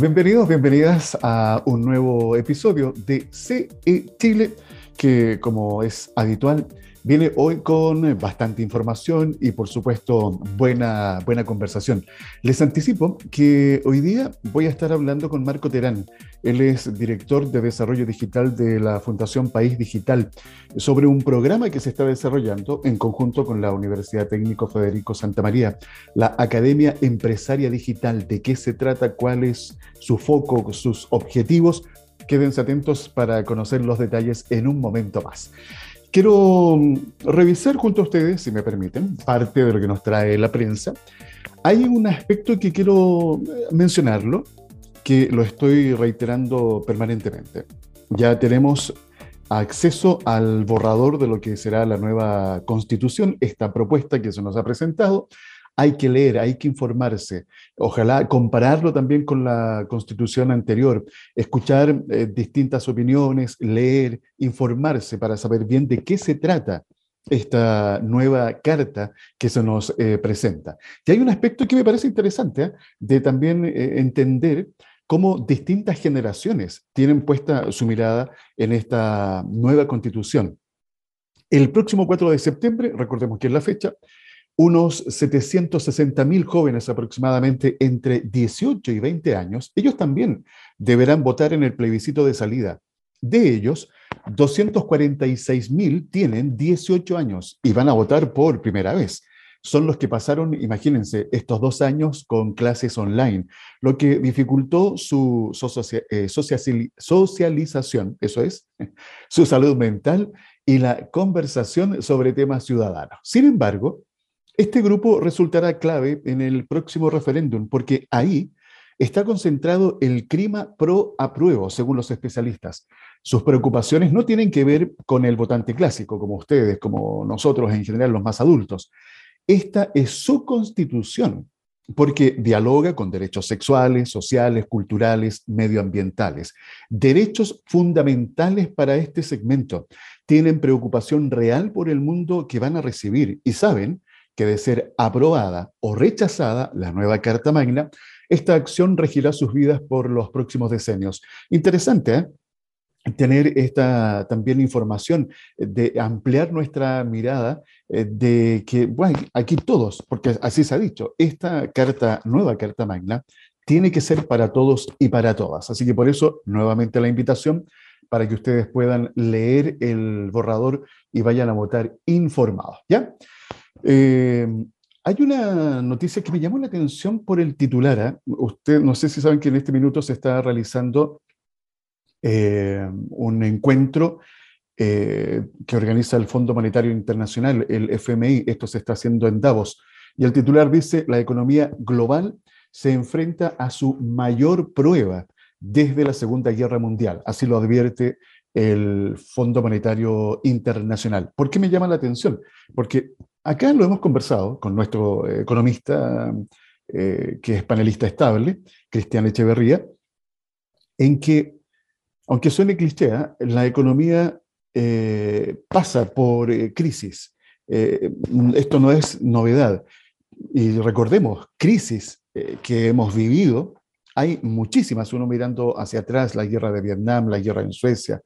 Bienvenidos, bienvenidas a un nuevo episodio de CE Chile, que como es habitual, viene hoy con bastante información y por supuesto buena, buena conversación. Les anticipo que hoy día voy a estar hablando con Marco Terán. Él es director de desarrollo digital de la Fundación País Digital sobre un programa que se está desarrollando en conjunto con la Universidad Técnico Federico Santa María, la Academia Empresaria Digital. ¿De qué se trata? ¿Cuál es su foco, sus objetivos? Quédense atentos para conocer los detalles en un momento más. Quiero mm, revisar junto a ustedes, si me permiten, parte de lo que nos trae la prensa. Hay un aspecto que quiero eh, mencionarlo, que lo estoy reiterando permanentemente. Ya tenemos acceso al borrador de lo que será la nueva constitución, esta propuesta que se nos ha presentado. Hay que leer, hay que informarse, ojalá compararlo también con la constitución anterior, escuchar eh, distintas opiniones, leer, informarse para saber bien de qué se trata esta nueva carta que se nos eh, presenta. Y hay un aspecto que me parece interesante ¿eh? de también entender cómo distintas generaciones tienen puesta su mirada en esta nueva constitución. El próximo 4 de septiembre, recordemos que es la fecha, unos 760.000 jóvenes aproximadamente entre 18 y 20 años, ellos también deberán votar en el plebiscito de salida. De ellos, 246.000 tienen 18 años y van a votar por primera vez son los que pasaron, imagínense, estos dos años con clases online, lo que dificultó su eh, socialización, eso es, su salud mental y la conversación sobre temas ciudadanos. Sin embargo, este grupo resultará clave en el próximo referéndum porque ahí está concentrado el clima pro apruebo, según los especialistas. Sus preocupaciones no tienen que ver con el votante clásico, como ustedes, como nosotros en general, los más adultos, esta es su constitución, porque dialoga con derechos sexuales, sociales, culturales, medioambientales, derechos fundamentales para este segmento. Tienen preocupación real por el mundo que van a recibir y saben que de ser aprobada o rechazada la nueva Carta Magna, esta acción regirá sus vidas por los próximos decenios. Interesante, ¿eh? tener esta también información, de ampliar nuestra mirada eh, de que, bueno, aquí todos, porque así se ha dicho, esta nueva carta magna, tiene que ser para todos y para todas. Así que por eso, nuevamente la invitación para que ustedes puedan leer el borrador y vayan a votar informados, ¿ya? Eh, hay una noticia que me llamó la atención por el titular. ¿ah? Usted, no sé si saben que en este minuto se está realizando eh, un encuentro eh, que organiza el Fondo Monetario Internacional, el FMI. Esto se está haciendo en Davos. Y el titular dice, la economía global se enfrenta a su mayor prueba desde la Segunda Guerra Mundial. Así lo advierte el Fondo Monetario Internacional. ¿Por qué me llama la atención? Porque acá lo hemos conversado con nuestro economista, eh, que es panelista estable, Cristian Echeverría, en que aunque suene cliché, ¿eh? la economía eh, pasa por eh, crisis. esto no es novedad. Y recordemos, crisis que hemos vivido, hay muchísimas, uno mirando hacia atrás, la guerra de Vietnam, la guerra en Suecia,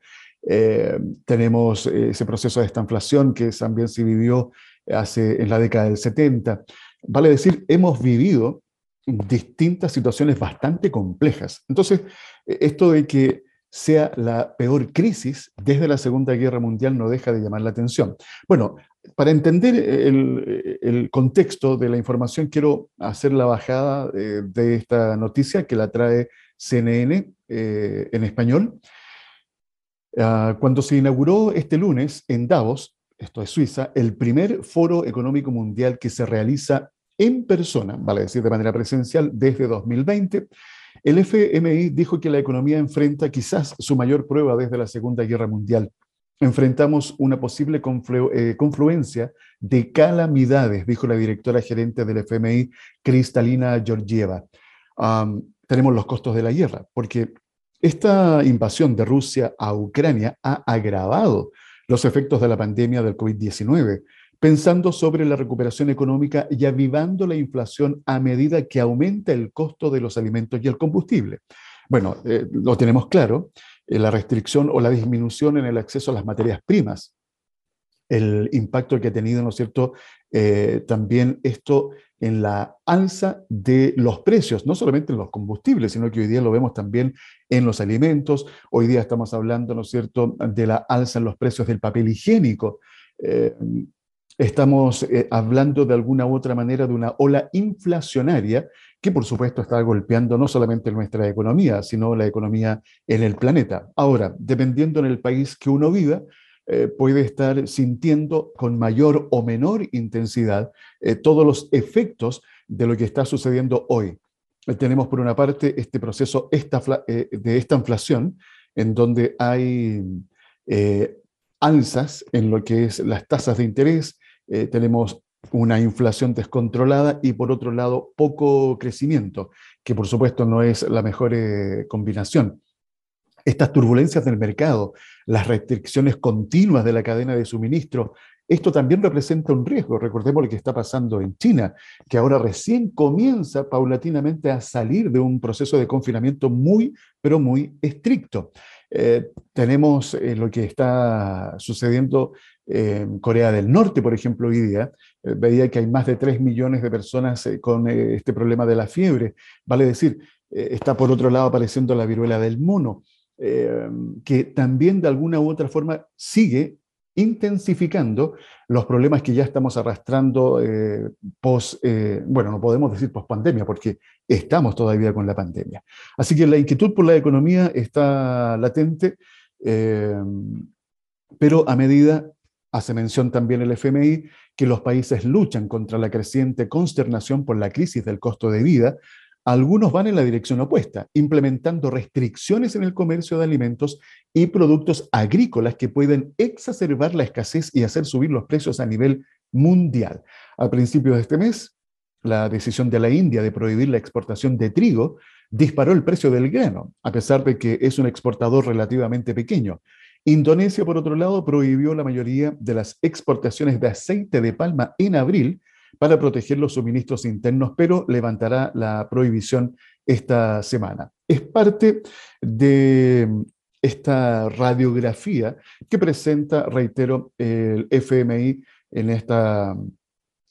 tenemos ese proceso de esta inflación que también se vivió hace, en la década del 70. Vale decir, hemos vivido distintas situaciones bastante complejas. Entonces, esto de que sea la peor crisis desde la Segunda Guerra Mundial no deja de llamar la atención. Bueno, para entender el, contexto de la información, quiero hacer la bajada eh, de, esta noticia que la trae CNN eh, en español. Ah, cuando se inauguró este lunes en Davos, esto es Suiza, el primer foro económico mundial que se realiza en persona, vale decir de manera presencial, desde 2020, el FMI dijo que la economía enfrenta quizás su mayor prueba desde la Segunda Guerra Mundial. Enfrentamos una posible eh, confluencia de calamidades, dijo la directora gerente del FMI, Cristalina Georgieva. tenemos los costos de la guerra, porque esta invasión de Rusia a Ucrania ha agravado los efectos de la pandemia del COVID-19, pensando sobre la recuperación económica y avivando la inflación a medida que aumenta el costo de los alimentos y el combustible. Bueno, eh, lo tenemos claro, eh, la restricción o la disminución en el acceso a las materias primas, el impacto que ha tenido, ¿no es cierto?, eh, también esto en la alza de los precios, no solamente en los combustibles, sino que hoy día lo vemos también en los alimentos. Hoy día estamos hablando, ¿no es cierto?, de la alza en los precios del papel higiénico. Estamos eh, hablando de alguna u otra manera de una ola inflacionaria que por supuesto está golpeando no solamente nuestra economía, sino la economía en el planeta. Ahora, dependiendo en el país que uno viva, eh, puede estar sintiendo con mayor o menor intensidad eh, todos los efectos de lo que está sucediendo hoy. Tenemos por una parte este proceso de esta inflación, en donde hay alzas en lo que es las tasas de interés, tenemos una inflación descontrolada y por otro lado poco crecimiento, que por supuesto no es la mejor combinación estas turbulencias del mercado, las restricciones continuas de la cadena de suministro, esto también representa un riesgo. Recordemos lo que está pasando en China, que ahora recién comienza paulatinamente a salir de un proceso de confinamiento muy, pero muy estricto. Eh, tenemos eh, lo que está sucediendo en Corea del Norte, por ejemplo, hoy día. Eh, veía que hay más de 3 millones de personas con este problema de la fiebre. Vale decir, está por otro lado apareciendo la viruela del mono. Eh, que también de alguna u otra forma sigue intensificando los problemas que ya estamos arrastrando eh, post, eh, bueno, no podemos decir post pandemia, porque estamos todavía con la pandemia. Así que la inquietud por la economía está latente, pero a medida, hace mención también el FMI, que los países luchan contra la creciente consternación por la crisis del costo de vida, algunos van en la dirección opuesta, implementando restricciones en el comercio de alimentos y productos agrícolas que pueden exacerbar la escasez y hacer subir los precios a nivel mundial. A principios de este mes, la decisión de la India de prohibir la exportación de trigo disparó el precio del grano, a pesar de que es un exportador relativamente pequeño. Indonesia, por otro lado, prohibió la mayoría de las exportaciones de aceite de palma en abril, para proteger los suministros internos, pero levantará la prohibición esta semana. Es parte de esta radiografía que presenta, reitero, el FMI en, esta,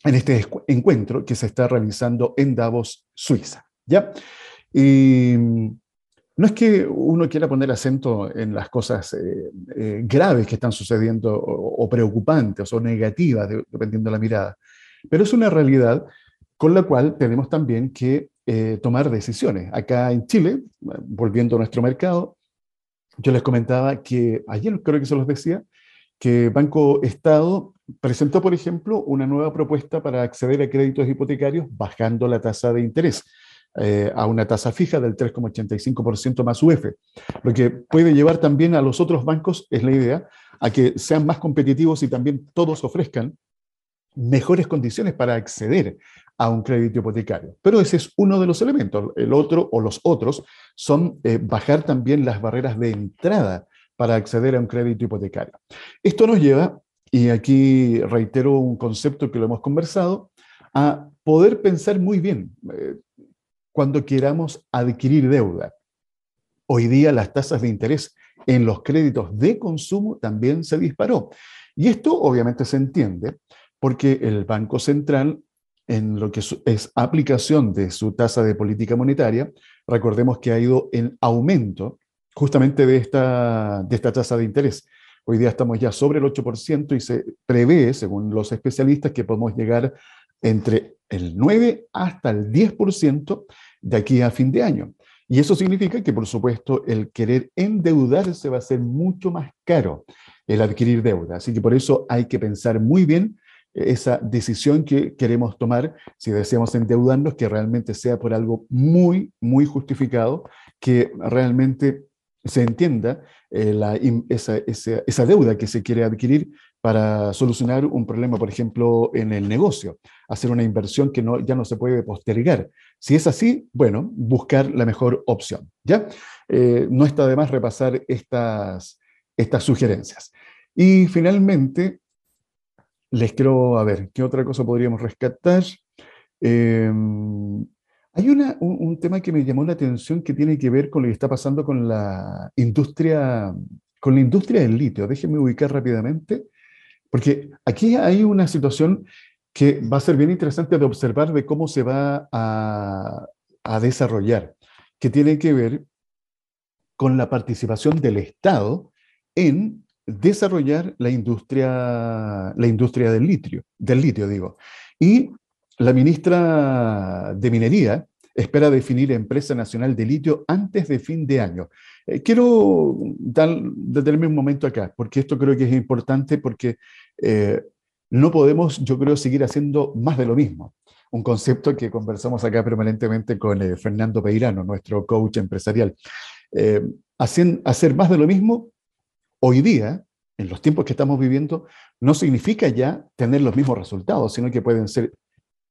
en este encuentro que se está realizando en Davos, Suiza. ¿ya? Y no es que uno quiera poner acento en las cosas eh, eh, graves que están sucediendo o, preocupantes o negativas, dependiendo de la mirada, pero es una realidad con la cual tenemos también que eh, tomar decisiones. Acá en Chile, volviendo a nuestro mercado, yo les comentaba que ayer creo que se los decía, que Banco Estado presentó, por ejemplo, una nueva propuesta para acceder a créditos hipotecarios bajando la tasa de interés eh, a una tasa fija del 3,85% más UF, lo que puede llevar también a los otros bancos, es la idea, a que sean más competitivos y también todos ofrezcan mejores condiciones para acceder a un crédito hipotecario. Pero ese es uno de los elementos. El otro o los otros son eh, bajar también las barreras de entrada para acceder a un crédito hipotecario. Esto nos lleva, y aquí reitero un concepto que lo hemos conversado, a poder pensar muy bien eh, cuando queramos adquirir deuda. Hoy día las tasas de interés en los créditos de consumo también se disparó. Y esto obviamente se entiende porque el Banco Central, en lo que es aplicación de su tasa de política monetaria, recordemos que ha ido en aumento justamente de esta, de esta tasa de interés. Hoy día estamos ya sobre el 8% y se prevé, según los especialistas, que podemos llegar entre el 9 hasta el 10% de aquí a fin de año. Y eso significa que, por supuesto, el querer endeudarse va a ser mucho más caro el adquirir deuda. Así que por eso hay que pensar muy bien esa decisión que queremos tomar, si deseamos endeudarnos, que realmente sea por algo muy, muy justificado, que realmente se entienda eh, esa, deuda que se quiere adquirir para solucionar un problema, por ejemplo, en el negocio, hacer una inversión que no, ya no se puede postergar. Si es así, bueno, buscar la mejor opción. ¿ya? Eh, no está de más repasar estas, estas sugerencias. Y finalmente, les quiero, a ver, ¿qué otra cosa podríamos rescatar? Em, hay un, tema que me llamó la atención que tiene que ver con lo que está pasando con la industria, con la industria del litio. Déjenme ubicar rápidamente, porque aquí hay una situación que va a ser bien interesante de observar de cómo se va a, a desarrollar, que tiene que ver con la participación del Estado en desarrollar la industria, la industria del litio, del litio digo. Y la ministra de Minería espera definir empresa nacional de litio antes de fin de año. Eh, quiero detenerme un momento acá, porque esto creo que es importante porque eh, no podemos, yo creo, seguir haciendo más de lo mismo. Un concepto que conversamos acá permanentemente con eh, Fernando Peirano, nuestro coach empresarial. hacer más de lo mismo hoy día, en los tiempos que estamos viviendo, no significa ya tener los mismos resultados, sino que pueden ser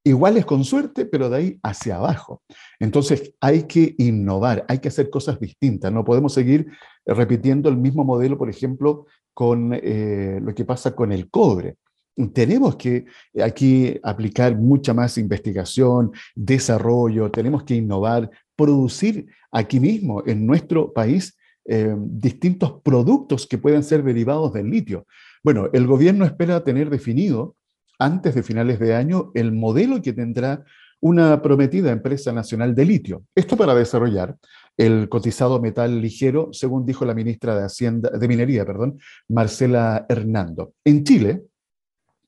iguales con suerte, pero de ahí hacia abajo. Entonces hay que innovar, hay que hacer cosas distintas, no podemos seguir repitiendo el mismo modelo, por ejemplo, con eh, lo que pasa con el cobre. Tenemos que aquí aplicar mucha más investigación, desarrollo, tenemos que innovar, producir aquí mismo en nuestro país eh, distintos productos que pueden ser derivados del litio. Bueno, el gobierno espera tener definido antes de finales de año el modelo que tendrá una prometida empresa nacional de litio. Esto para desarrollar el cotizado metal ligero, según dijo la ministra de Minería, perdón, Marcela Hernando. En Chile,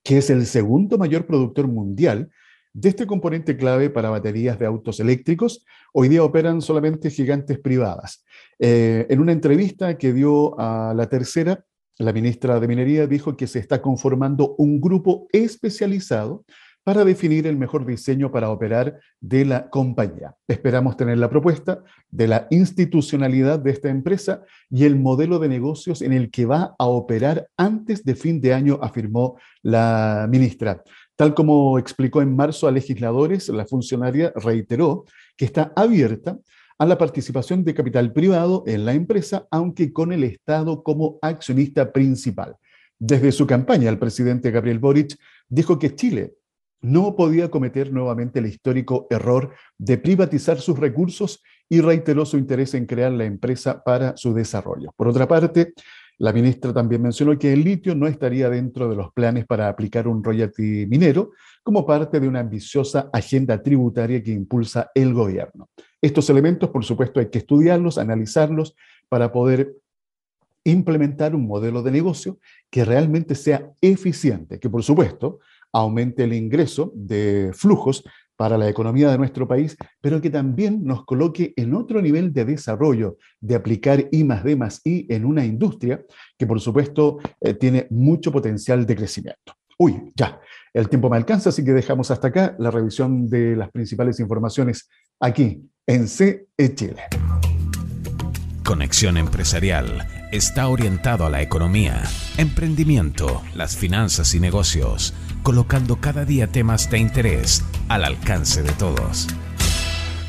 que es el segundo mayor productor mundial de este componente clave para baterías de autos eléctricos, hoy día operan solamente gigantes privadas. Eh, en una entrevista que dio a la tercera, la ministra de Minería dijo que se está conformando un grupo especializado para definir el mejor diseño para operar de la compañía. Esperamos tener la propuesta de la institucionalidad de esta empresa y el modelo de negocios en el que va a operar antes de fin de año, afirmó la ministra. Tal como explicó en marzo a legisladores, la funcionaria reiteró que está abierta a la participación de capital privado en la empresa, aunque con el Estado como accionista principal. Desde su campaña, el presidente Gabriel Boric dijo que Chile no podía cometer nuevamente el histórico error de privatizar sus recursos y reiteró su interés en crear la empresa para su desarrollo. Por otra parte, la ministra también mencionó que el litio no estaría dentro de los planes para aplicar un royalty minero como parte de una ambiciosa agenda tributaria que impulsa el gobierno. Estos elementos, por supuesto, hay que estudiarlos, analizarlos para poder implementar un modelo de negocio que realmente sea eficiente, que por supuesto aumente el ingreso de flujos para la economía de nuestro país, pero que también nos coloque en otro nivel de desarrollo, de aplicar I más D más I en una industria que por supuesto eh, tiene mucho potencial de crecimiento. Uy, ya, el tiempo me alcanza, así que dejamos hasta acá la revisión de las principales informaciones aquí en CE Chile. Conexión Empresarial está orientado a la economía, emprendimiento, las finanzas y negocios, colocando cada día temas de interés al alcance de todos.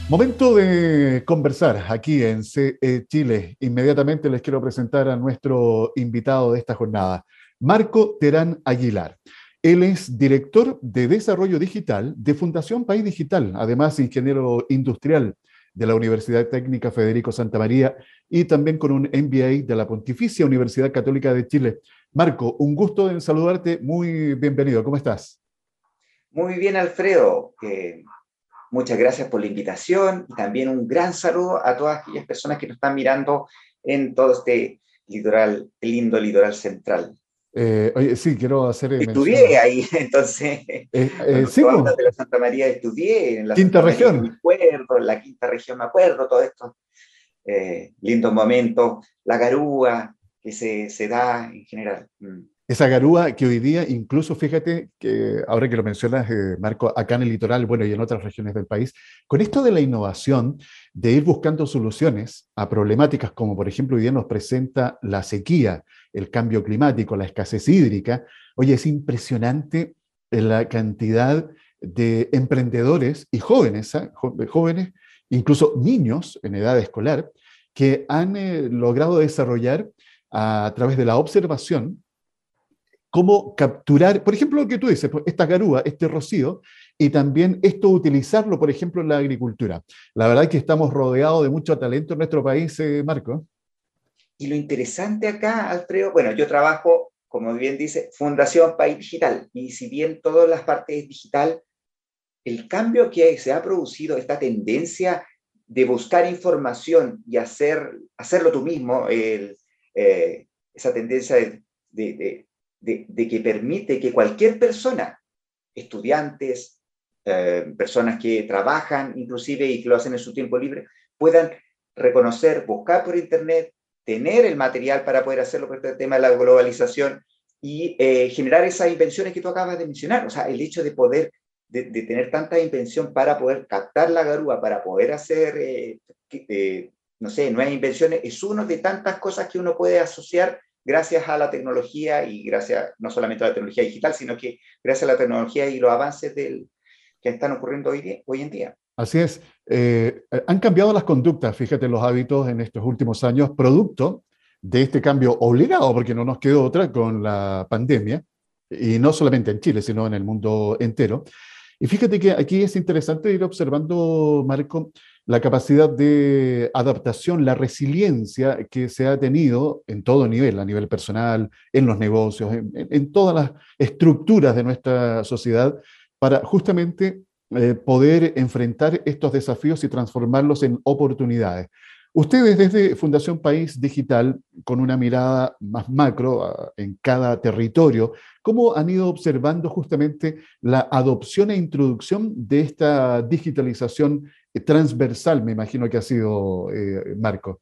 Momento de conversar aquí en CE Chile. Inmediatamente les quiero presentar a nuestro invitado de esta jornada, Marco Terán Aguilar. Él es director de desarrollo digital de Fundación País Digital, además ingeniero industrial de la Universidad Técnica Federico Santa María y también con un MBA de la Pontificia Universidad Católica de Chile. Marco, un gusto en saludarte, muy bienvenido, ¿cómo estás? Muy bien, Alfredo. Eh, muchas gracias por la invitación y también un gran saludo a todas aquellas personas que nos están mirando en todo este lindo litoral central. Eh, oye, sí, quiero hacer. Estudié ahí, entonces. Eh, eh, sí, de la Santa María estudié en la quinta región. Me acuerdo, en la quinta región me acuerdo, todo esto. Eh, lindos momentos, la garúa que se, se da en general. Mm. Esa garúa que hoy día, incluso fíjate que ahora que lo mencionas, eh, Marco, acá en el litoral, bueno, y en otras regiones del país, con esto de la innovación, de ir buscando soluciones a problemáticas como, por ejemplo, hoy día nos presenta la sequía, el cambio climático, la escasez hídrica, oye, es impresionante la cantidad de emprendedores y jóvenes, ¿ah? jóvenes, incluso niños en edad escolar, que han eh, logrado desarrollar a través de la observación cómo capturar, por ejemplo, lo que tú dices, pues, esta garúa, este rocío, y también esto utilizarlo, por ejemplo, en la agricultura. La verdad es que estamos rodeados de mucho talento en nuestro país, eh, Marco. Y lo interesante acá, Alfredo, bueno, yo trabajo, como bien dice, Fundación País Digital, y si bien todas las partes digital, el cambio que se ha producido, esta tendencia de buscar información y hacer, hacerlo tú mismo, eh, esa tendencia de, que permite que cualquier persona, estudiantes, eh, personas que trabajan inclusive y que lo hacen en su tiempo libre, puedan reconocer, buscar por Internet, tener el material para poder hacerlo por este tema de la globalización y eh, generar esas invenciones que tú acabas de mencionar. O sea, el hecho de poder de, tener tanta invención para poder captar la garúa, para poder hacer, eh, eh, no sé, nuevas invenciones, es una de tantas cosas que uno puede asociar gracias a la tecnología y gracias no solamente a la tecnología digital, sino que gracias a la tecnología y los avances del, que están ocurriendo hoy, hoy en día. Así es. Eh, han cambiado las conductas, fíjate, los hábitos en estos últimos años, producto de este cambio obligado, porque no nos quedó otra con la pandemia, y no solamente en Chile, sino en el mundo entero. Y fíjate que aquí es interesante ir observando, Marco, la capacidad de adaptación, la resiliencia que se ha tenido en todo nivel, a nivel personal, en los negocios, en, todas las estructuras de nuestra sociedad, para justamente eh, poder enfrentar estos desafíos y transformarlos en oportunidades. Ustedes desde Fundación País Digital, con una mirada más macro ah, en cada territorio, ¿cómo han ido observando justamente la adopción e introducción de esta digitalización eh, transversal, me imagino que ha sido, eh, Marco?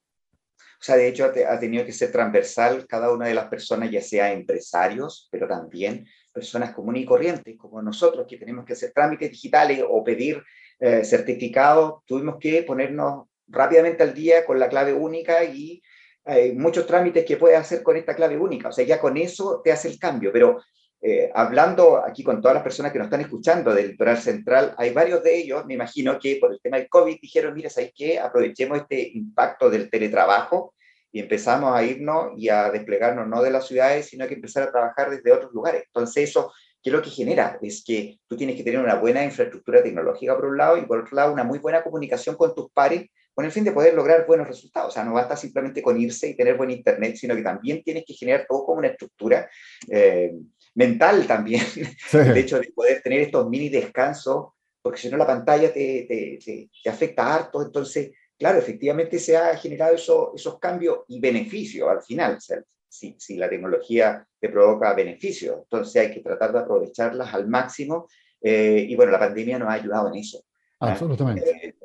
O sea, de hecho ha tenido que ser transversal cada una de las personas, ya sea empresarios, pero también personas comunes y corrientes, como nosotros que tenemos que hacer trámites digitales o pedir eh, certificados, tuvimos que ponernos rápidamente al día con la clave única y hay muchos trámites que puedes hacer con esta clave única. O sea, ya con eso te hace el cambio. Pero eh, hablando aquí con todas las personas que nos están escuchando del litoral central, hay varios de ellos, me imagino que por el tema del COVID dijeron, mira, ¿sabes qué? Aprovechemos este impacto del teletrabajo y empezamos a irnos y a desplegarnos no de las ciudades, sino que empezar a trabajar desde otros lugares. Entonces eso, ¿qué es lo que genera? Es que tú tienes que tener una buena infraestructura tecnológica por un lado y por otro lado una muy buena comunicación con tus pares con el fin de poder lograr buenos resultados. O sea, no basta simplemente con irse y tener buen internet, sino que también tienes que generar todo como una estructura eh, mental también. El hecho de poder tener estos mini descansos, porque si no la pantalla te, te, te, afecta harto. Entonces, claro, efectivamente se ha generado eso, esos cambios y beneficios al final. O sea, si, si, la tecnología te provoca beneficios, entonces hay que tratar de aprovecharlas al máximo. Eh, y bueno, la pandemia nos ha ayudado en eso. Absolutamente. Eh,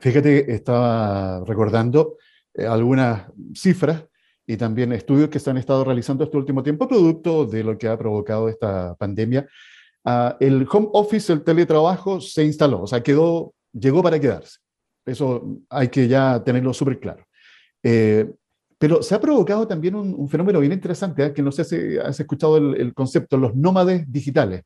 Fíjate, estaba recordando eh, algunas cifras y también estudios que se han estado realizando este último tiempo, producto de lo que ha provocado esta pandemia. Ah, el home office, el teletrabajo, se instaló, o sea, quedó, llegó para quedarse. Eso hay que ya tenerlo súper claro. Eh, pero se ha provocado también un, fenómeno bien interesante, ¿eh? que no sé si has escuchado el, concepto, los nómades digitales,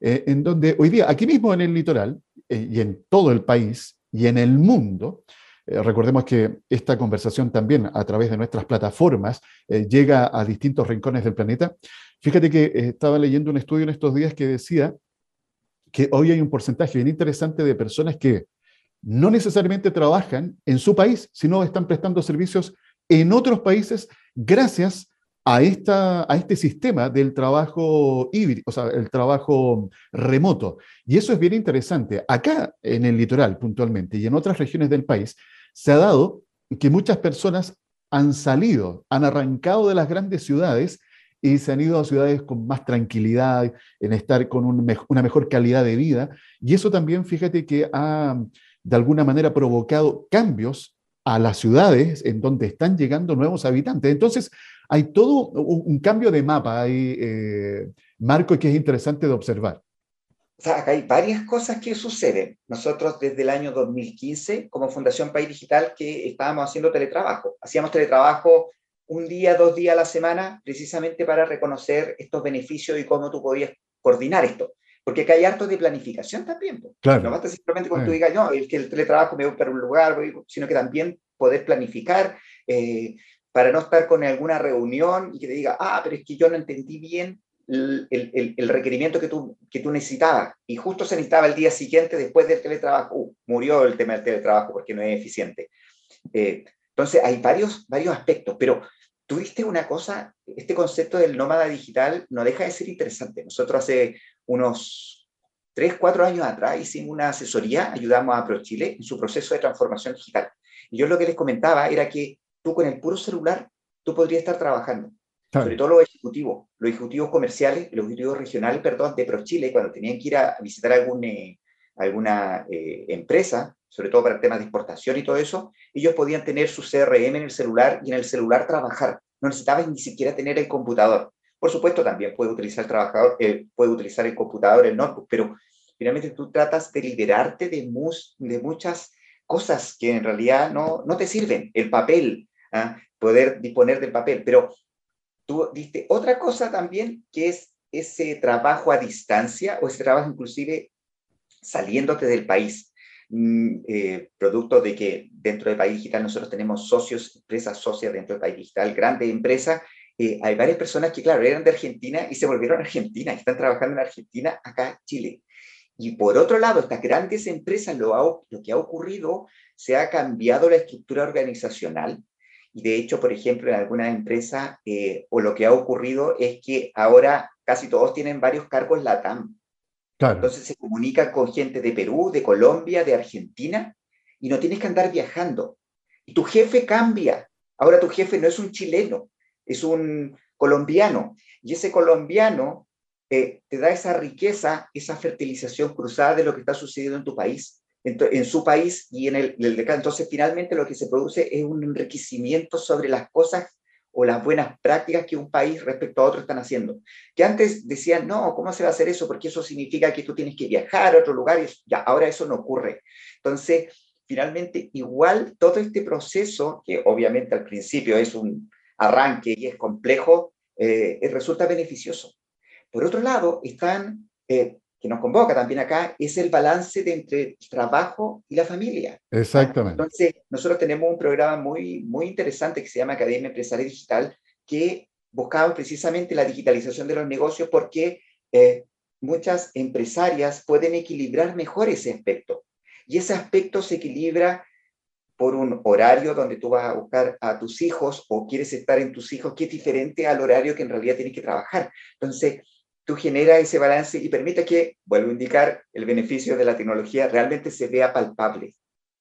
en donde hoy día, aquí mismo en el litoral y en todo el país, y en el mundo. Eh, recordemos que esta conversación también a través de nuestras plataformas eh, llega a distintos rincones del planeta. Fíjate que eh, estaba leyendo un estudio en estos días que decía que hoy hay un porcentaje bien interesante de personas que no necesariamente trabajan en su país, sino están prestando servicios en otros países gracias a, esta, a este sistema del trabajo híbrido, o sea, el trabajo remoto. Y eso es bien interesante. Acá en el litoral, puntualmente, y en otras regiones del país, se ha dado que muchas personas han salido, han arrancado de las grandes ciudades y se han ido a ciudades con más tranquilidad, en estar con una mejor calidad de vida. Y eso también, fíjate que ha de alguna manera provocado cambios a las ciudades en donde están llegando nuevos habitantes. Entonces, hay todo un, cambio de mapa ahí, eh, Marco, que es interesante de observar. O sea, acá hay varias cosas que suceden. Nosotros desde el año 2015, como Fundación País Digital, que estábamos haciendo teletrabajo. Hacíamos teletrabajo un día, dos días a la semana, precisamente para reconocer estos beneficios y cómo tú podías coordinar esto. Porque acá hay harto de planificación también. Claro. No basta simplemente con tú digas, no, el que el teletrabajo me voy para un lugar, sino que también poder planificar, eh, para no estar con alguna reunión y que te diga, ah, pero es que yo no entendí bien el, el, el, requerimiento que tú, que tú necesitabas. Y justo se necesitaba el día siguiente después del teletrabajo. Uh, murió el tema del teletrabajo porque no es eficiente. Eh, entonces, hay varios, varios aspectos, pero tuviste una cosa, este concepto del nómada digital no deja de ser interesante. Nosotros hace unos 3, 4 años atrás hicimos una asesoría, ayudamos a ProChile en su proceso de transformación digital. Y yo lo que les comentaba era que tú con el puro celular, tú podrías estar trabajando. Sobre todo los ejecutivos, los ejecutivos comerciales, los ejecutivos regionales, perdón, de ProChile, cuando tenían que ir a visitar algún, eh, alguna eh, empresa, sobre todo para temas de exportación y todo eso, ellos podían tener su CRM en el celular y en el celular trabajar. No necesitaban ni siquiera tener el computador. Por supuesto, también puede utilizar el trabajador, puede utilizar el computador, el notebook, pero finalmente tú tratas de liberarte de, de muchas cosas que en realidad no, no te sirven. El papel, ¿ah? poder disponer del papel. Pero tú diste otra cosa también, que es ese trabajo a distancia o ese trabajo inclusive saliéndote del país. Mm, eh, producto de que dentro del país digital nosotros tenemos socios, empresas socias dentro del país digital, grandes empresas. Eh, hay varias personas que, claro, eran de Argentina y se volvieron a Argentina, y están trabajando en Argentina, acá en Chile. Y por otro lado, estas grandes empresas, lo, lo que ha ocurrido, se ha cambiado la estructura organizacional. Y de hecho, por ejemplo, en algunas empresas, eh, o lo que ha ocurrido es que ahora casi todos tienen varios cargos LATAM. Entonces se comunica con gente de Perú, de Colombia, de Argentina, y no tienes que andar viajando. Y tu jefe cambia. Ahora tu jefe no es un chileno, es un colombiano. Y ese colombiano eh, te da esa riqueza, esa fertilización cruzada de lo que está sucediendo en tu país, en, su país y en el, de acá. Entonces, finalmente lo que se produce es un enriquecimiento sobre las cosas o las buenas prácticas que un país respecto a otro están haciendo. Que antes decían, no, ¿cómo se va a hacer eso? Porque eso significa que tú tienes que viajar a otro lugar y ya, ahora eso no ocurre. Entonces, finalmente, igual todo este proceso, que obviamente al principio es un arranque y es complejo, eh, resulta beneficioso. Por otro lado, están eh, que nos convoca también acá es el balance de entre el trabajo y la familia. Exactamente. Entonces, nosotros tenemos un programa muy, muy interesante que se llama Academia Empresaria Digital, que buscaba precisamente la digitalización de los negocios porque eh, muchas empresarias pueden equilibrar mejor ese aspecto. Y ese aspecto se equilibra por un horario donde tú vas a buscar a tus hijos o quieres estar en tus hijos, que es diferente al horario que en realidad tienes que trabajar. Entonces, tú generas ese balance y permite que, vuelvo a indicar, el beneficio de la tecnología realmente se vea palpable.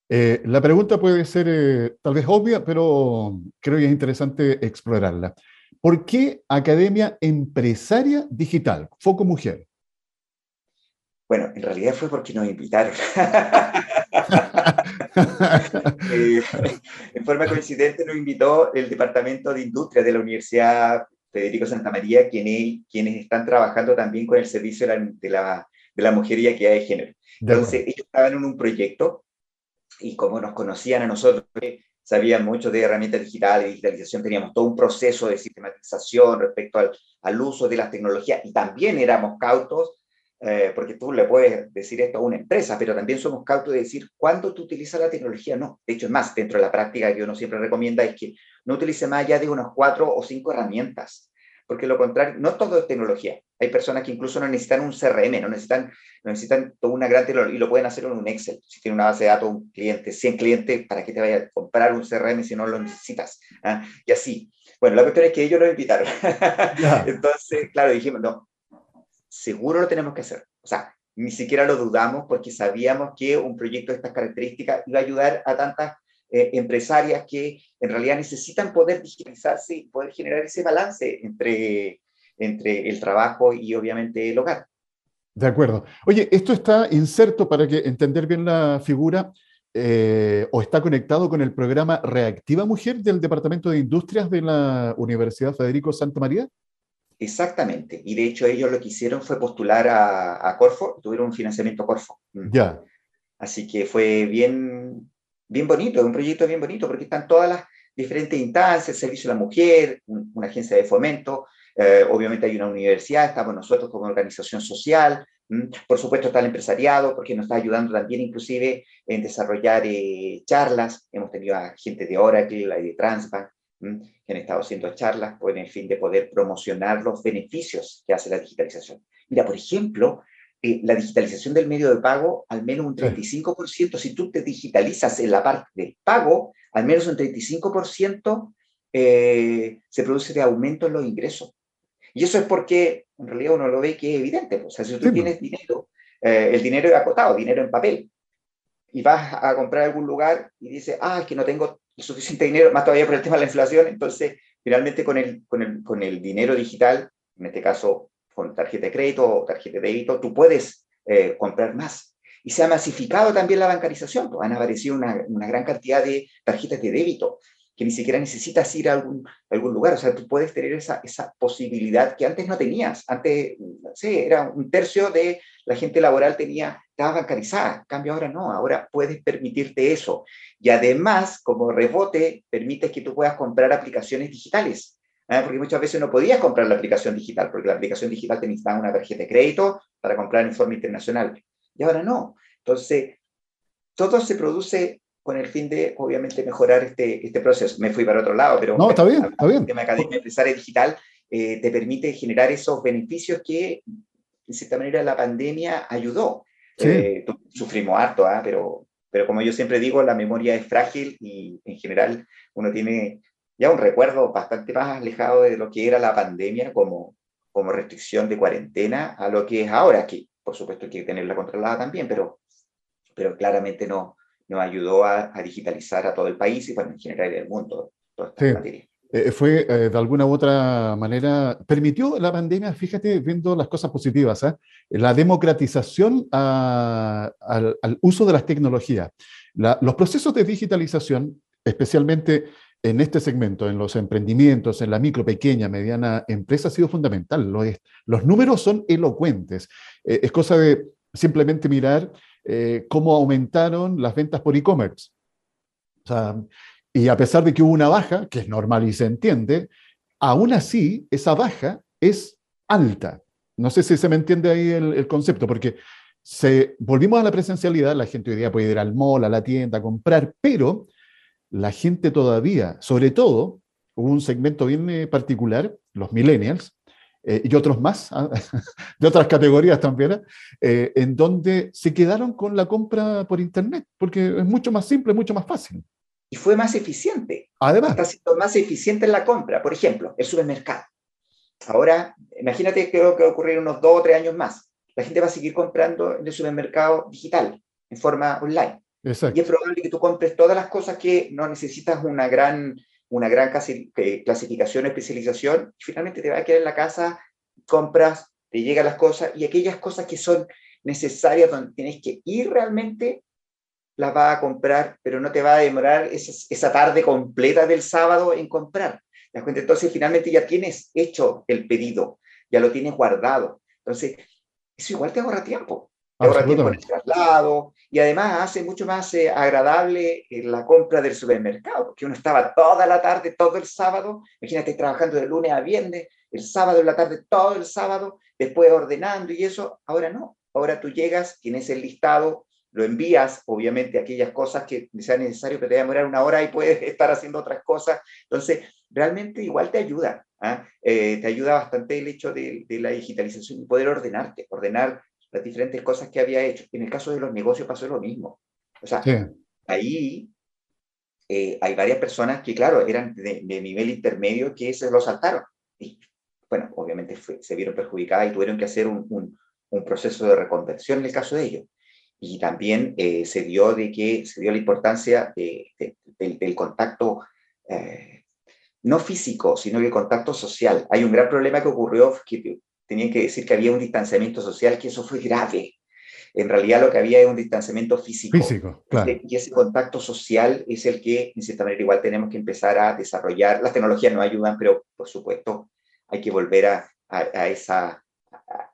Eh, la pregunta puede ser eh, tal vez obvia, pero creo que es interesante explorarla. ¿Por qué Academia Empresaria Digital, Foco Mujer? Bueno, en realidad fue porque nos invitaron. Eh, en forma coincidente nos invitó el Departamento de Industria de la Universidad Federico Santa María, quienes, quienes están trabajando también con el servicio de la, de la, de la mujer y equidad de género. Entonces, ellos estaban en un proyecto y como nos conocían a nosotros, sabían mucho de herramientas digitales, digitalización, teníamos todo un proceso de sistematización respecto al, al uso de las tecnologías y también éramos cautos eh, porque tú le puedes decir esto a una empresa, pero también somos cautos de decir cuándo tú utilizas la tecnología, no. De hecho, es más, dentro de la práctica que uno siempre recomienda es que no utilice más allá de unas cuatro o cinco herramientas, porque lo contrario, no todo es tecnología. Hay personas que incluso no necesitan un CRM, no necesitan, no necesitan toda una gran tecnología y lo pueden hacer en un Excel. Si tiene una base de datos, un cliente, 100 clientes, ¿para qué te vaya a comprar un CRM si no lo necesitas? ¿Ah? Y así. Bueno, la cuestión es que ellos nos invitaron. Entonces, claro, dijimos, no, seguro lo tenemos que hacer. O sea, ni siquiera lo dudamos porque sabíamos que un proyecto de estas características iba a ayudar a tantas eh, empresarias que en realidad necesitan poder digitalizarse y poder generar ese balance entre, entre el trabajo y obviamente el hogar. De acuerdo. Oye, esto está inserto para que entender bien la figura eh, o está conectado con el programa Reactiva Mujer del Departamento de Industrias de la Universidad Federico Santa María. Exactamente. Y de hecho ellos lo que hicieron fue postular a, Corfo, tuvieron un financiamiento Corfo. Mm. Ya. Así que fue bien, bien bonito, un proyecto bien bonito, porque están todas las diferentes instancias, Servicio de la Mujer, una agencia de fomento, eh, obviamente hay una universidad, estamos nosotros como organización social, por supuesto está el empresariado, porque nos está ayudando también inclusive en desarrollar eh, charlas, hemos tenido a gente de Oracle, de Transbank, que han estado haciendo charlas con el fin de poder promocionar los beneficios que hace la digitalización. Mira, por ejemplo, eh, la digitalización del medio de pago, al menos un 35%, si tú te digitalizas en la parte del pago, al menos un 35% eh, se produce de aumento en los ingresos. Y eso es porque en realidad uno lo ve que es evidente. Pues, o sea, si tú tienes dinero, eh, el dinero es acotado, dinero en papel, y vas a comprar algún lugar y dices, ah, es que no tengo suficiente dinero, más todavía por el tema de la inflación, entonces finalmente con el, con el, con el dinero digital, en este caso con tarjeta de crédito o tarjeta de débito, tú puedes eh, comprar más. Y se ha masificado también la bancarización, pues han aparecido una, una gran cantidad de tarjetas de débito que ni siquiera necesitas ir a algún, lugar. O sea, tú puedes tener esa, posibilidad que antes no tenías. Antes, no sé, era un tercio de la gente laboral tenía, estaba bancarizada. En cambio, ahora no. Ahora puedes permitirte eso. Y además, como rebote, permites que tú puedas comprar aplicaciones digitales. ¿eh? Porque muchas veces no podías comprar la aplicación digital, porque la aplicación digital te necesitaba una tarjeta de crédito para comprar en forma internacional. Y ahora no. Entonces, todo se produce con el fin de, obviamente, mejorar este, este proceso. Me fui para otro lado, pero... No, está bien, está bien. El tema Academia Empresaria Digital eh, te permite generar esos beneficios que, de cierta manera, la pandemia ayudó. Eh, sufrimos harto, ¿ah? pero, pero como yo siempre digo, la memoria es frágil y en general uno tiene ya un recuerdo bastante más alejado de lo que era la pandemia como, como restricción de cuarentena a lo que es ahora, que por supuesto hay que tenerla controlada también, pero, pero claramente no, nos ayudó a, digitalizar a todo el país y bueno, en general el mundo toda esta sí. Eh, fue eh, de alguna u otra manera, permitió la pandemia, fíjate, viendo las cosas positivas, ¿eh? la democratización al, uso de las tecnologías. los procesos de digitalización, especialmente en este segmento, en los emprendimientos, en la micro, pequeña, mediana empresa, ha sido fundamental. Los, los números son elocuentes. es cosa de simplemente mirar eh, cómo aumentaron las ventas por e-commerce. y a pesar de que hubo una baja, que es normal y se entiende, aún así esa baja es alta. No sé si se me entiende ahí el, concepto, porque se, volvimos a la presencialidad, la gente hoy día puede ir al mall, a la tienda, a comprar, pero la gente todavía, sobre todo, hubo un segmento bien eh, particular, los millennials, eh, y otros más, ah, de otras categorías también, eh, en donde se quedaron con la compra por Internet, porque es mucho más simple, mucho más fácil. Y fue más eficiente. Además. Está siendo más eficiente en la compra. Por ejemplo, el supermercado. Ahora, imagínate que va a ocurrir unos dos o tres años más. La gente va a seguir comprando en el supermercado digital, en forma online. Exacto. Y es probable que tú compres todas las cosas que no necesitas una gran una gran eh, clasificación, especialización, y finalmente te va a quedar en la casa, compras, te llegan las cosas, y aquellas cosas que son necesarias, donde tienes que ir realmente, las vas a comprar, pero no te va a demorar esa, tarde completa del sábado en comprar. Entonces, finalmente ya tienes hecho el pedido, ya lo tienes guardado. Entonces, eso igual te ahorra tiempo ahorra tiempo en el traslado y además hace mucho más eh, agradable eh, la compra del supermercado, porque uno estaba toda la tarde, todo el sábado, imagínate trabajando de lunes a viernes, el sábado en la tarde, todo el sábado, después ordenando y eso, ahora no, ahora tú llegas, tienes el listado, lo envías, obviamente, aquellas cosas que sean necesario, pero te va a demorar una hora y puedes estar haciendo otras cosas. Entonces, realmente igual te ayuda, ¿ah? eh, te ayuda bastante el hecho de, de, la digitalización y poder ordenarte, ordenar las diferentes cosas que había hecho. En el caso de los negocios pasó lo mismo. O sea, ahí eh, hay varias personas que, claro, eran de, nivel intermedio que se lo saltaron. Y, bueno, obviamente se vieron perjudicadas y tuvieron que hacer un, un, proceso de reconversión en el caso de ellos. Y también eh, se dio de que se dio la importancia de, del, contacto eh, no físico, sino el contacto social. Hay un gran problema que ocurrió que tenían que decir que había un distanciamiento social, que eso fue grave. En realidad lo que había es un distanciamiento físico. Físico, claro. Y ese contacto social es el que, en cierta manera, igual tenemos que empezar a desarrollar. Las tecnologías no ayudan, pero por supuesto hay que volver a, a, esa,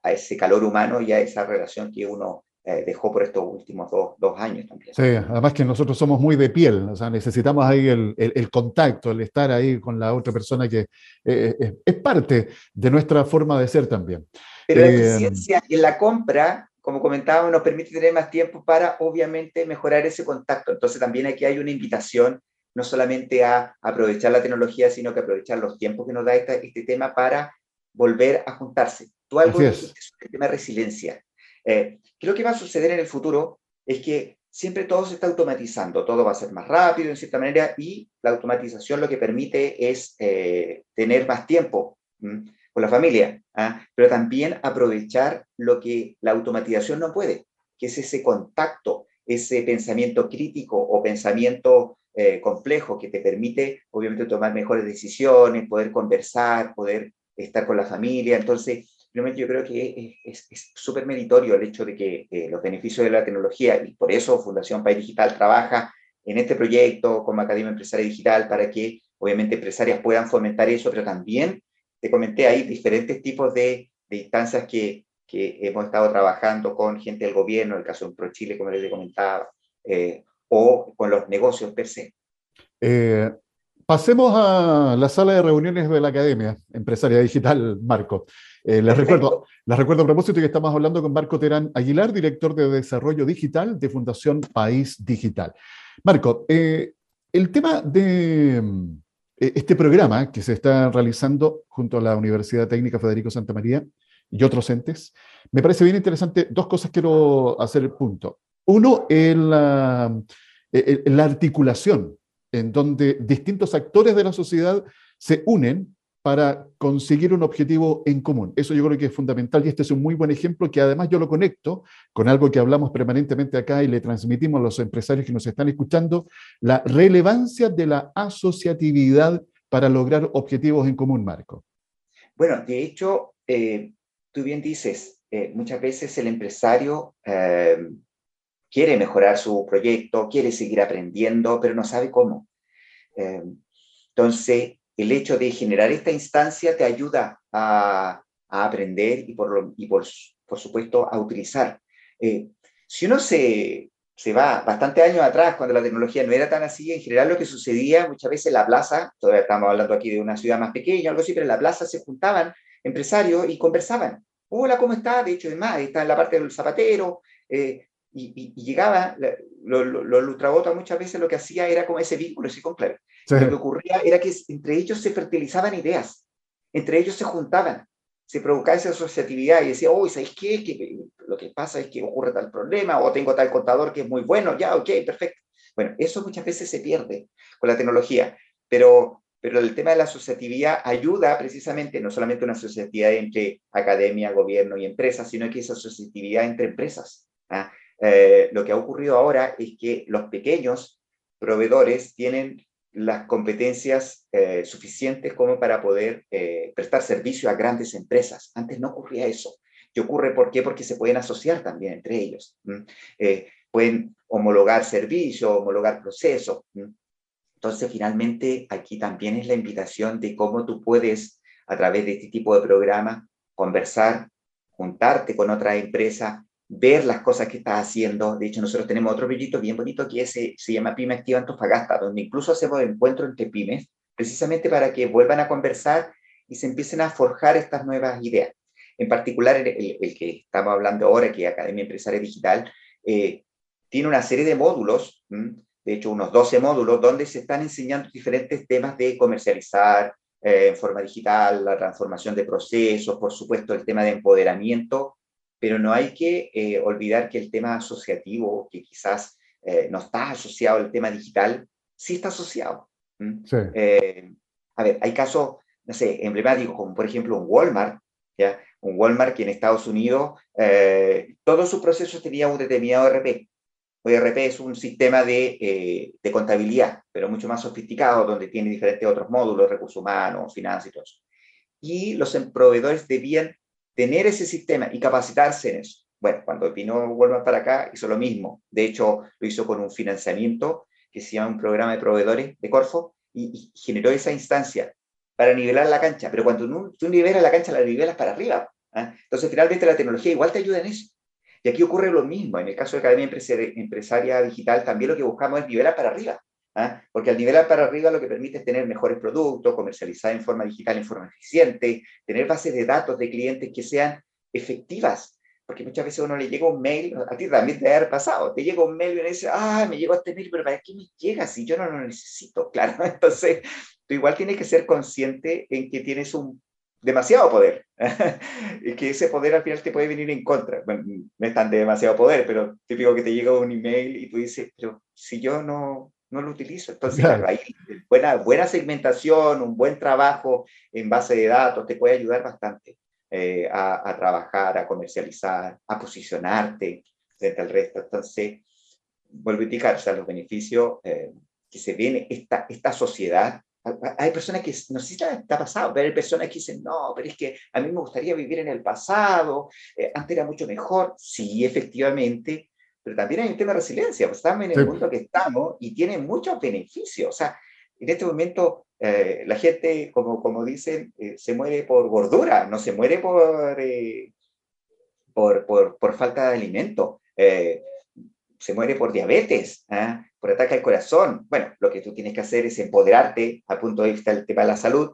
a ese calor humano y a esa relación que uno eh, dejó por estos últimos dos, dos, años también. Sí, además que nosotros somos muy de piel, o sea, necesitamos ahí el, el, contacto, el estar ahí con la otra persona que eh, es parte de nuestra forma de ser también. Pero la eh, eficiencia en la compra, como comentábamos, nos permite tener más tiempo para, obviamente, mejorar ese contacto. Entonces también aquí hay una invitación no solamente a aprovechar la tecnología, sino que aprovechar los tiempos que nos da este tema para volver a juntarse. Tú algo es. el tema de resiliencia. Eh, creo que va a suceder en el futuro es que siempre todo se está automatizando, todo va a ser más rápido en cierta manera y la automatización lo que permite es eh, tener más tiempo con la familia, ¿ah? pero también aprovechar lo que la automatización no puede, que es ese contacto, ese pensamiento crítico o pensamiento eh, complejo que te permite obviamente tomar mejores decisiones, poder conversar, poder estar con la familia. Entonces, realmente yo creo que es súper meritorio el hecho de que eh, los beneficios de la tecnología, y por eso Fundación País Digital trabaja en este proyecto como Academia Empresaria Digital para que obviamente empresarias puedan fomentar eso, pero también te comenté ahí diferentes tipos de, de instancias que, que, hemos estado trabajando con gente del gobierno, el caso de ProChile, como les comentaba, eh, o con los negocios per se. Eh, Pasemos a la sala de reuniones de la Academia Empresaria Digital, Marco. Eh, les, recuerdo, les recuerdo a propósito que estamos hablando con Marco Terán Aguilar, director de Desarrollo Digital de Fundación País Digital. Marco, eh, el tema de eh, este programa que se está realizando junto a la Universidad Técnica Federico Santa María y otros entes, me parece bien interesante. Dos cosas quiero hacer el punto. Uno, el, la articulación donde distintos actores de la sociedad se unen para conseguir un objetivo en común. Eso yo creo que es fundamental y este es un muy buen ejemplo que además yo lo conecto con algo que hablamos permanentemente acá y le transmitimos a los empresarios que nos están escuchando, la relevancia de la asociatividad para lograr objetivos en común, Marco. Bueno, de hecho, eh, tú bien dices, eh, muchas veces el empresario eh, quiere mejorar su proyecto, quiere seguir aprendiendo, pero no sabe cómo. Eh, entonces, el hecho de generar esta instancia te ayuda a, aprender y, por, y por, supuesto, a utilizar. Eh, si uno se, va bastante años atrás, cuando la tecnología no era tan así, en general lo que sucedía muchas veces en la plaza, todavía estamos hablando aquí de una ciudad más pequeña, algo así, pero en la plaza se juntaban empresarios y conversaban. Hola, ¿cómo está? De hecho, además, está en la parte del zapatero, eh, y, llegaba, los lo, lo muchas veces lo que hacía era como ese vínculo, ese conclave. Lo que ocurría era que entre ellos se fertilizaban ideas, entre ellos se juntaban, se provocaba esa asociatividad y decía, oh, ¿sabes qué? Que, lo que pasa es que ocurre tal problema, o tengo tal contador que es muy bueno, ya, ok, perfecto. Bueno, eso muchas veces se pierde con la tecnología, pero, pero el tema de la asociatividad ayuda precisamente, no solamente una asociatividad entre academia, gobierno y empresas, sino que esa asociatividad entre empresas. ¿ah? Eh, lo que ha ocurrido ahora es que los pequeños proveedores tienen las competencias eh, suficientes como para poder eh, prestar servicio a grandes empresas. Antes no ocurría eso. ¿Y ocurre por qué? Porque se pueden asociar también entre ellos. pueden homologar servicios, homologar procesos. Entonces, finalmente, aquí también es la invitación de cómo tú puedes, a través de este tipo de programa, conversar, juntarte con otra empresa, ver las cosas que estás haciendo. De hecho, nosotros tenemos otro proyecto bien bonito que se, se llama Pyme Activa Antofagasta, donde incluso hacemos encuentros entre pymes, precisamente para que vuelvan a conversar y se empiecen a forjar estas nuevas ideas. En particular, el, que estamos hablando ahora, que es Academia Empresaria Digital, eh, tiene una serie de módulos, de hecho unos 12 módulos, donde se están enseñando diferentes temas de comercializar eh, en forma digital, la transformación de procesos, por supuesto el tema de empoderamiento pero no hay que eh, olvidar que el tema asociativo, que quizás eh, no está asociado al tema digital, sí está asociado. Eh, a ver, hay casos, no sé, emblemáticos, como por ejemplo un Walmart, ¿ya? Un Walmart que en Estados Unidos, todos sus procesos tenían un determinado ERP. O ERP es un sistema de, de, contabilidad, pero mucho más sofisticado, donde tiene diferentes otros módulos, recursos humanos, finanzas y todo eso. Y los proveedores debían tener ese sistema y capacitarse en eso. Bueno, cuando vino Walmart para acá, hizo lo mismo. De hecho, lo hizo con un financiamiento que se llama un programa de proveedores de Corfo y, generó esa instancia para nivelar la cancha. Pero cuando tú nivelas la cancha, la nivelas para arriba. ¿ah? Entonces, finalmente, la tecnología igual te ayuda en eso. Y aquí ocurre lo mismo. En el caso de Academia Empresaria Digital, también lo que buscamos es nivelar para arriba. ¿Ah? porque al nivelar para arriba lo que permite es tener mejores productos, comercializar en forma digital, en forma eficiente, tener bases de datos de clientes que sean efectivas porque muchas veces uno le llega un mail, a ti también te ha pasado, te llega un mail y uno dice, ah, me llegó este mail, pero ¿para qué me llega si yo no lo necesito? Claro, entonces tú igual tienes que ser consciente en que tienes un demasiado poder, y que ese poder al final te puede venir en contra. Bueno, no es tan de demasiado poder, pero típico que te llega un email y tú dices, pero si yo no, no lo utilizo. Entonces, ahí, buena, buena segmentación, un buen trabajo en base de datos te puede ayudar bastante eh, a, trabajar, a comercializar, a posicionarte frente al resto. Entonces, vuelvo a indicar, o sea, los beneficios eh, que se ven esta, esta sociedad. Hay personas que, no sé si está, pasado, pero hay personas que dicen, no, pero es que a mí me gustaría vivir en el pasado, eh, antes era mucho mejor. Sí, efectivamente, pero también hay un tema de resiliencia, pues estamos en el mundo que estamos y tiene muchos beneficios. O sea, en este momento eh, la gente, como, como dicen, eh, se muere por gordura, no se muere por, eh, por, por, por, falta de alimento, se muere por diabetes, ¿ah? por ataque al corazón. Bueno, lo que tú tienes que hacer es empoderarte al punto de vista del tema de la salud,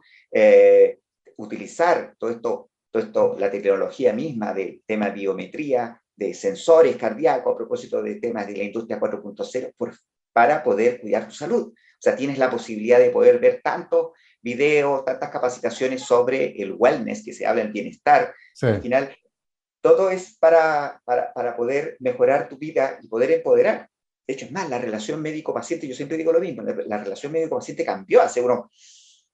utilizar todo esto, todo esto, la tecnología misma de tema biometría, de sensores cardíacos a propósito de temas de la industria 4.0 para poder cuidar tu salud. O sea, tienes la posibilidad de poder ver tantos videos, tantas capacitaciones sobre el wellness, que se habla en bienestar. Al final, todo es para, para, para, poder mejorar tu vida y poder empoderar. De hecho, es más, la relación médico-paciente, yo siempre digo lo mismo, la relación médico-paciente cambió hace uno,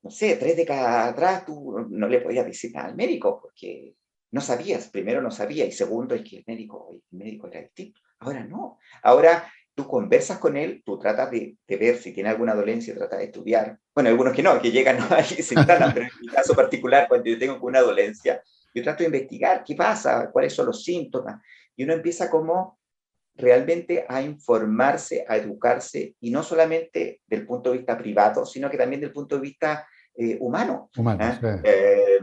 no sé, tres décadas atrás, tú no le podías decir nada al médico, porque no sabías, primero no sabía y segundo es que el médico, el médico era distinto. Ahora no. Ahora tú conversas con él, tú tratas de, ver si tiene alguna dolencia, tratas de estudiar. Bueno, algunos que no, que llegan ahí y se instalan, pero en mi caso particular, cuando yo tengo una dolencia, yo trato de investigar qué pasa, cuáles son los síntomas. Y uno empieza como realmente a informarse, a educarse, y no solamente del punto de vista privado, sino que también del punto de vista eh, humano. humano ¿ah? eh,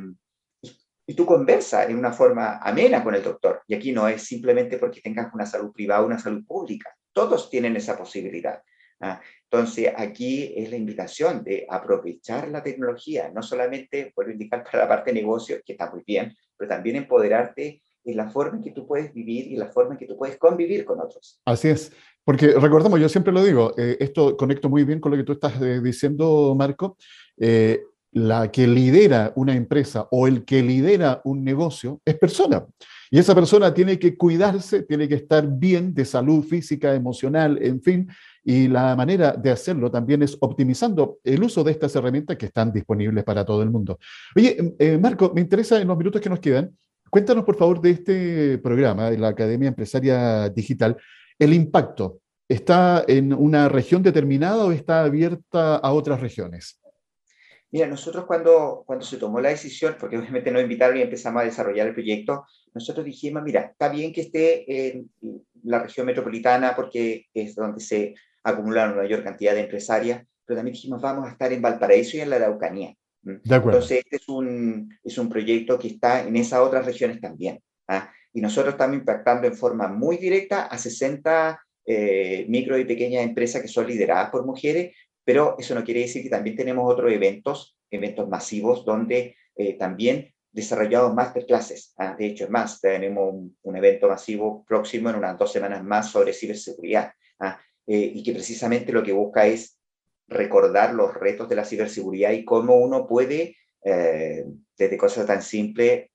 y tú conversas en una forma amena con el doctor. Y aquí no es simplemente porque tengas una salud privada o una salud pública. Todos tienen esa posibilidad. ¿ah? Entonces, aquí es la invitación de aprovechar la tecnología, no solamente, por indicar, para la parte de negocio, que está muy bien, pero también empoderarte en la forma en que tú puedes vivir y la forma en que tú puedes convivir con otros. Así es, porque recordemos, yo siempre lo digo, eh, esto conecto muy bien con lo que tú estás eh, diciendo, Marco. Eh, la que lidera una empresa o el que lidera un negocio es persona. Y esa persona tiene que cuidarse, tiene que estar bien de salud física, emocional, en fin. Y la manera de hacerlo también es optimizando el uso de estas herramientas que están disponibles para todo el mundo. Oye, eh, Marco, me interesa en los minutos que nos quedan, cuéntanos por favor de este programa de la Academia Empresaria Digital, el impacto. ¿Está en una región determinada o está abierta a otras regiones? Mira, nosotros cuando, cuando se tomó la decisión, porque obviamente nos invitaron y empezamos a desarrollar el proyecto, nosotros dijimos, mira, está bien que esté en la región metropolitana porque es donde se acumula una mayor cantidad de empresarias, pero también dijimos, vamos a estar en Valparaíso y en la Araucanía. Entonces, este es un, es un proyecto que está en esas otras regiones también. ¿ah? Y nosotros estamos impactando en forma muy directa a 60 eh, micro y pequeñas empresas que son lideradas por mujeres, pero eso no quiere decir que también tenemos otros eventos, eventos masivos, donde eh, también desarrollamos masterclasses. ¿ah? De hecho, es más, tenemos un, evento masivo próximo en unas dos semanas más sobre ciberseguridad, ¿ah? eh, y que precisamente lo que busca es recordar los retos de la ciberseguridad y cómo uno puede, eh, desde cosas tan simples,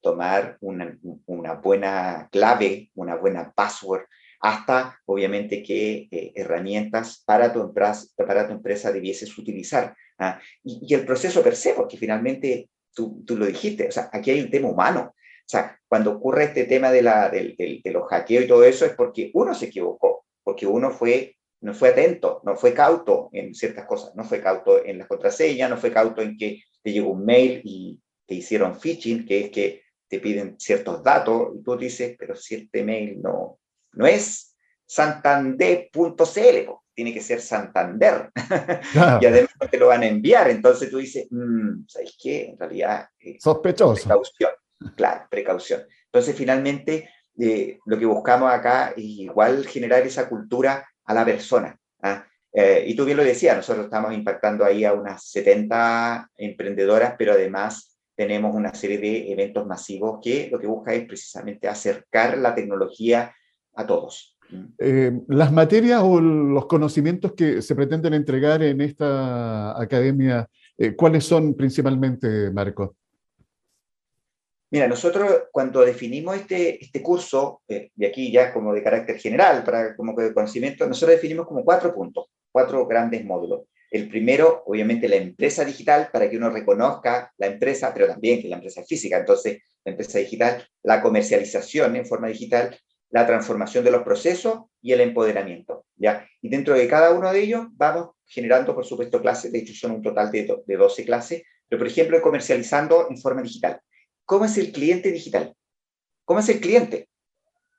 tomar una, una, buena clave, una buena password, hasta obviamente qué eh, herramientas para tu, empresa, para tu empresa debieses utilizar. ¿ah? Y, el proceso per se, porque finalmente tú, tú, lo dijiste, o sea, aquí hay un tema humano. O sea, cuando ocurre este tema de, la, de, de, los hackeos y todo eso es porque uno se equivocó, porque uno fue, no fue atento, no fue cauto en ciertas cosas, no fue cauto en las contraseñas, no fue cauto en que te llegó un mail y te hicieron phishing, que es que te piden ciertos datos y tú dices, pero si este mail no, no es santander.cl, tiene que ser Santander. y además te lo van a enviar. Entonces tú dices, mm, ¿sabes qué? En realidad. Eh, Sospechoso. Precaución. Claro, precaución. Entonces, finalmente, eh, lo que buscamos acá es igual generar esa cultura a la persona. ¿ah? Eh, y tú bien lo decías, nosotros estamos impactando ahí a unas 70 emprendedoras, pero además tenemos una serie de eventos masivos que lo que busca es precisamente acercar la tecnología a todos. Eh, las materias o los conocimientos que se pretenden entregar en esta academia, eh, ¿cuáles son principalmente, Marco? Mira, nosotros cuando definimos este, este curso, eh, y aquí ya como de carácter general, para como de conocimiento, nosotros definimos como cuatro puntos, cuatro grandes módulos. El primero, obviamente, la empresa digital, para que uno reconozca la empresa, pero también que la empresa es física. Entonces, la empresa digital, la comercialización en forma digital, la transformación de los procesos y el empoderamiento. ¿ya? Y dentro de cada uno de ellos vamos generando, por supuesto, clases. De hecho, son un total de, de 12 clases. Pero, por ejemplo, comercializando en forma digital. ¿Cómo es el cliente digital? ¿Cómo es el cliente?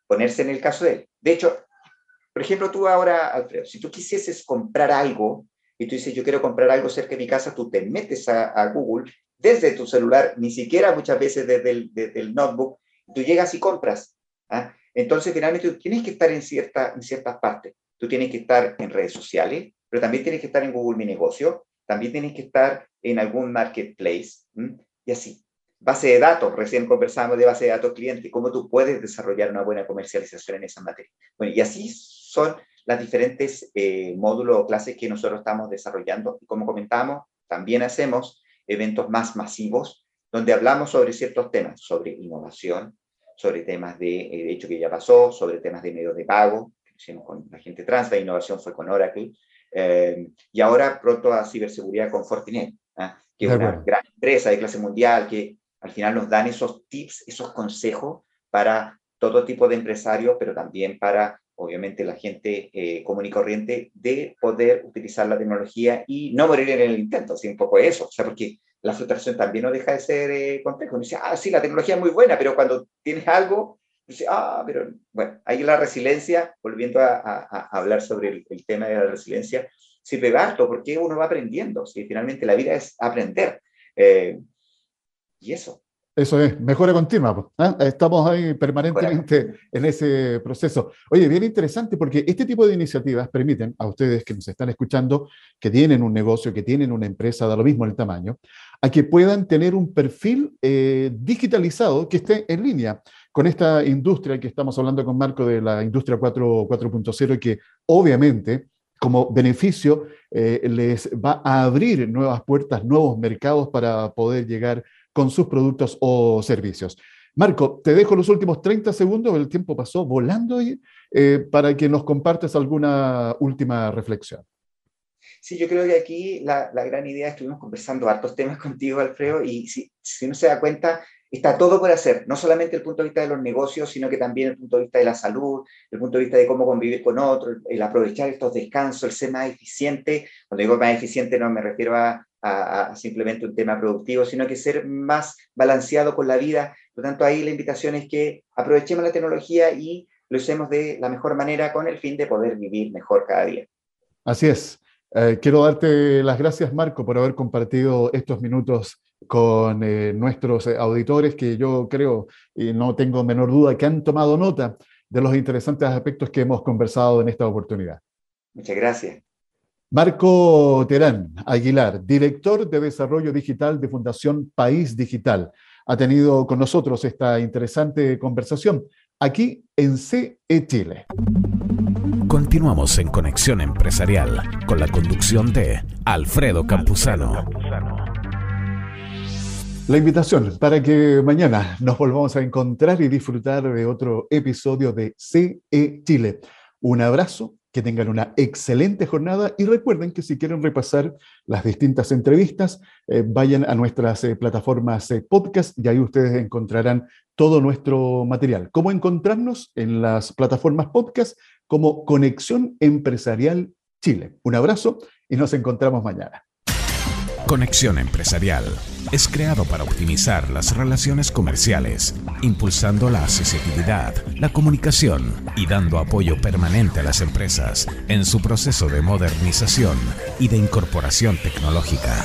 Ponerse en el caso de él. De hecho, por ejemplo, tú ahora, Alfredo, si tú quisieses comprar algo y tú dices, yo quiero comprar algo cerca de mi casa, tú te metes a, Google desde tu celular, ni siquiera muchas veces desde el, notebook, tú llegas y compras. ¿ah? Entonces, finalmente, tú tienes que estar en, cierta, en ciertas partes. Tú tienes que estar en redes sociales, pero también tienes que estar en Google Mi Negocio, también tienes que estar en algún marketplace, y así. Base de datos, recién conversamos de base de datos cliente, cómo tú puedes desarrollar una buena comercialización en esa materia. Bueno, y así son las diferentes eh, módulos o clases que nosotros estamos desarrollando. Y como comentamos, también hacemos eventos más masivos donde hablamos sobre ciertos temas, sobre innovación, sobre temas de, eh, de hecho que ya pasó, sobre temas de medios de pago, que hicimos con la gente trans, la innovación fue con Oracle, eh, y ahora pronto a ciberseguridad con Fortinet, ¿ah? que es una gran empresa de clase mundial que al final nos dan esos tips, esos consejos para todo tipo de empresarios, pero también para obviamente la gente eh, común y corriente, de poder utilizar la tecnología y no morir en el intento, así un poco eso, o sea, porque la frustración también no deja de ser eh, complejo. Uno dice, ah, sí, la tecnología es muy buena, pero cuando tienes algo, dice, ah, pero bueno, ahí la resiliencia, volviendo a, hablar sobre el, tema de la resiliencia, sirve harto porque uno va aprendiendo, si finalmente la vida es aprender. Eh, y eso, eso es, mejora continua. ¿ah? Estamos ahí permanentemente en ese proceso. Oye, bien interesante porque este tipo de iniciativas permiten a ustedes que nos están escuchando, que tienen un negocio, que tienen una empresa, da lo mismo el tamaño, a que puedan tener un perfil eh, digitalizado que esté en línea con esta industria que estamos hablando con Marco de la industria 4.0 y que obviamente como beneficio eh, les va a abrir nuevas puertas, nuevos mercados para poder llegar con sus productos o servicios. Marco, te dejo los últimos 30 segundos, el tiempo pasó volando y, eh, para que nos compartas alguna última reflexión. Sí, yo creo que aquí la, gran idea, estuvimos conversando hartos temas contigo, Alfredo, y si, si uno se da cuenta, está todo por hacer, no solamente el punto de vista de los negocios, sino que también el punto de vista de la salud, el punto de vista de cómo convivir con otros, el aprovechar estos descansos, el ser más eficiente. Cuando digo más eficiente no me refiero a, a, simplemente un tema productivo, sino que ser más balanceado con la vida. Por lo tanto, ahí la invitación es que aprovechemos la tecnología y lo usemos de la mejor manera con el fin de poder vivir mejor cada día. Así es. Eh, quiero darte las gracias, Marco, por haber compartido estos minutos con eh, nuestros eh, auditores, que yo creo y no tengo menor duda que han tomado nota de los interesantes aspectos que hemos conversado en esta oportunidad. Muchas gracias. Marco Terán Aguilar, director de Desarrollo Digital de Fundación País Digital, ha tenido con nosotros esta interesante conversación aquí en CE Chile. Continuamos en Conexión Empresarial con la conducción de Alfredo Campuzano. La invitación para que mañana nos volvamos a encontrar y disfrutar de otro episodio de CE Chile. Un abrazo que tengan una excelente jornada y recuerden que si quieren repasar las distintas entrevistas, eh, vayan a nuestras eh, plataformas eh, podcast y ahí ustedes encontrarán todo nuestro material. ¿Cómo encontrarnos en las plataformas podcast? Como Conexión Empresarial Chile. Un abrazo y nos encontramos mañana. Conexión Empresarial es creado para optimizar las relaciones comerciales, impulsando la accesibilidad, la comunicación y dando apoyo permanente a las empresas en su proceso de modernización y de incorporación tecnológica.